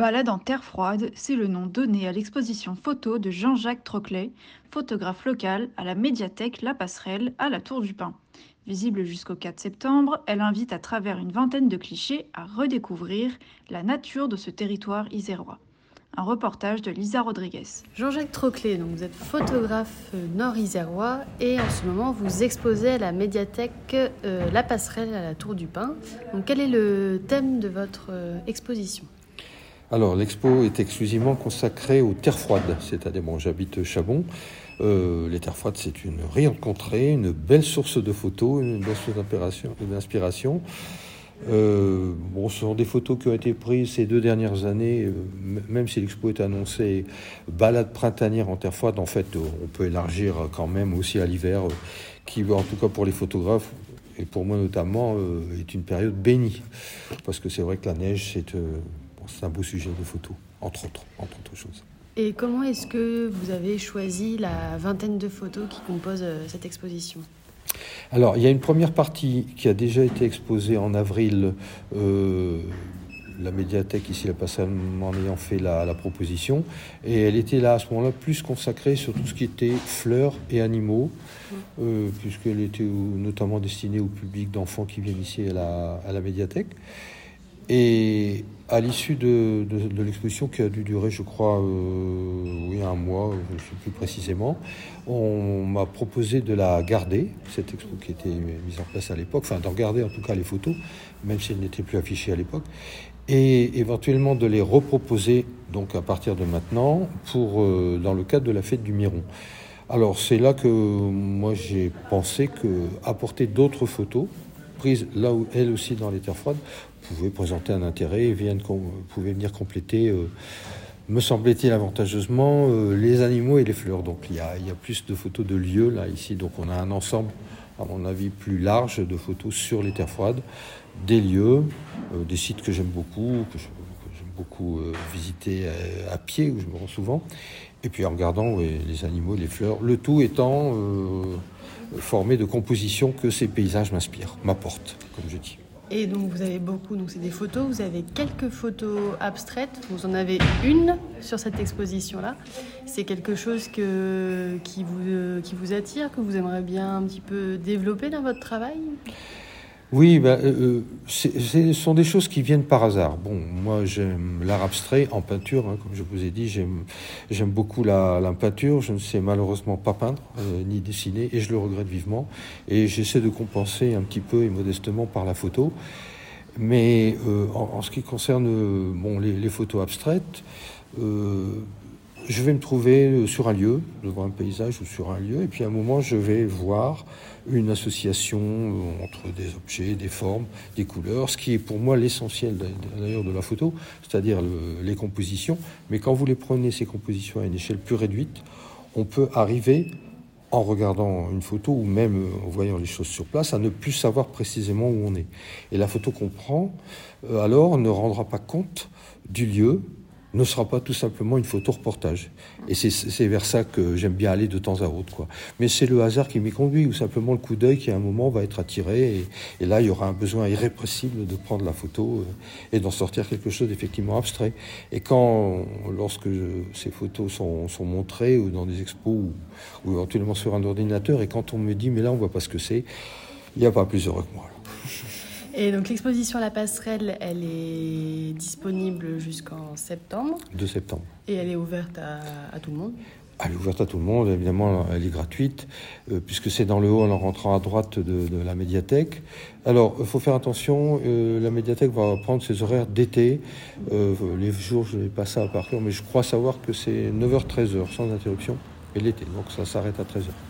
Balade en terre froide, c'est le nom donné à l'exposition photo de Jean-Jacques Troclet, photographe local à la médiathèque La Passerelle à la Tour du Pin. Visible jusqu'au 4 septembre, elle invite à travers une vingtaine de clichés à redécouvrir la nature de ce territoire isérois. Un reportage de Lisa Rodriguez. Jean-Jacques Troclet, donc vous êtes photographe euh, nord-isérois et en ce moment vous exposez à la médiathèque euh, La Passerelle à la Tour du Pin. Donc quel est le thème de votre euh, exposition? Alors, l'expo est exclusivement consacrée aux terres froides, c'est-à-dire, bon, j'habite Chabon. Euh, les terres froides, c'est une riante contrée, une belle source de photos, une belle source d'inspiration. Euh, bon, ce sont des photos qui ont été prises ces deux dernières années, euh, même si l'expo est annoncée balade printanière en terre froide, en fait, on peut élargir quand même aussi à l'hiver, qui, en tout cas pour les photographes, et pour moi notamment, est une période bénie. Parce que c'est vrai que la neige, c'est c'est un beau sujet de photo, entre autres, entre autres choses. Et comment est-ce que vous avez choisi la vingtaine de photos qui composent euh, cette exposition? Alors, il y a une première partie qui a déjà été exposée en avril. Euh, la médiathèque ici, la passé en ayant fait la, proposition. Et elle était là à ce moment-là plus consacrée sur tout ce qui était fleurs et animaux, euh, puisqu'elle était notamment destinée au public d'enfants qui viennent ici à la, à la médiathèque. Et à l'issue de, l'exposition qui a dû durer, je crois, euh, oui, un mois, je ne sais plus précisément, on m'a proposé de la garder, cette expo qui était mise en place à l'époque, enfin d'en garder en tout cas les photos, même si elles n'étaient plus affichées à l'époque, et éventuellement de les reproposer donc à partir de maintenant pour euh, dans le cadre de la fête du Miron. Alors c'est là que moi j'ai pensé que apporter d'autres photos là où elles aussi dans les terres froides pouvaient présenter un intérêt et viennent, pouvaient venir compléter, euh, me semblait-il avantageusement, euh, les animaux et les fleurs. Donc il y, a, il y, a, plus de photos de lieux là ici. Donc on a un ensemble, à mon avis, plus large de photos sur les terres froides, des lieux, euh, des sites que j'aime beaucoup, que j'aime beaucoup visiter à, pied, où je me rends souvent, et puis en regardant les animaux, les fleurs, le tout étant formé de compositions que ces paysages m'inspirent, m'apportent, comme je dis. Et donc vous avez beaucoup, donc c'est des photos, vous avez quelques photos abstraites, vous en avez une sur cette exposition-là. C'est quelque chose qui, vous, qui vous attire, que vous aimeriez bien un petit peu développer dans votre travail? Oui, ben, euh, ce sont des choses qui viennent par hasard. Bon, moi j'aime l'art abstrait en peinture, hein, comme je vous ai dit, j'aime beaucoup la, la, peinture. Je ne sais malheureusement pas peindre euh, ni dessiner, et je le regrette vivement. Et j'essaie de compenser un petit peu et modestement par la photo. Mais euh, en, ce qui concerne bon, les photos abstraites, je vais me trouver euh, sur un lieu, devant un paysage ou sur un lieu, et puis à un moment, je vais voir une association euh, entre des objets, des formes, des couleurs, ce qui est pour moi l'essentiel d'ailleurs de la photo, c'est-à-dire les compositions. Mais quand vous les prenez, ces compositions à une échelle plus réduite, on peut arriver en regardant une photo ou même euh, en voyant les choses sur place, à ne plus savoir précisément où on est. Et la photo qu'on prend, alors, ne rendra pas compte du lieu, ne sera pas tout simplement une photo reportage. Et c'est vers ça que j'aime bien aller de temps à autre. Quoi. Mais c'est le hasard qui m'y conduit, ou simplement le coup d'œil qui à un moment va être attiré. Et, là, il y aura un besoin irrépressible de prendre la photo euh, et d'en sortir quelque chose d'effectivement abstrait. Et quand, lorsque ces photos sont, montrées ou dans des expos ou, éventuellement sur un ordinateur, et quand on me dit, mais là, on voit pas ce que c'est, il n'y a pas plus heureux que moi. Et donc l'exposition la passerelle, elle est disponible jusqu'en septembre. 2 septembre. Et elle est ouverte à, tout le monde elle est ouverte à tout le monde, évidemment, elle est gratuite, euh, puisque c'est dans le haut en rentrant à droite de, la médiathèque. Alors, il faut faire attention, euh, la médiathèque va prendre ses horaires d'été. Euh, les jours, je n'ai pas ça à partir, mais je crois savoir que c'est 9h-13h, sans interruption, et l'été, donc ça s'arrête à 13h.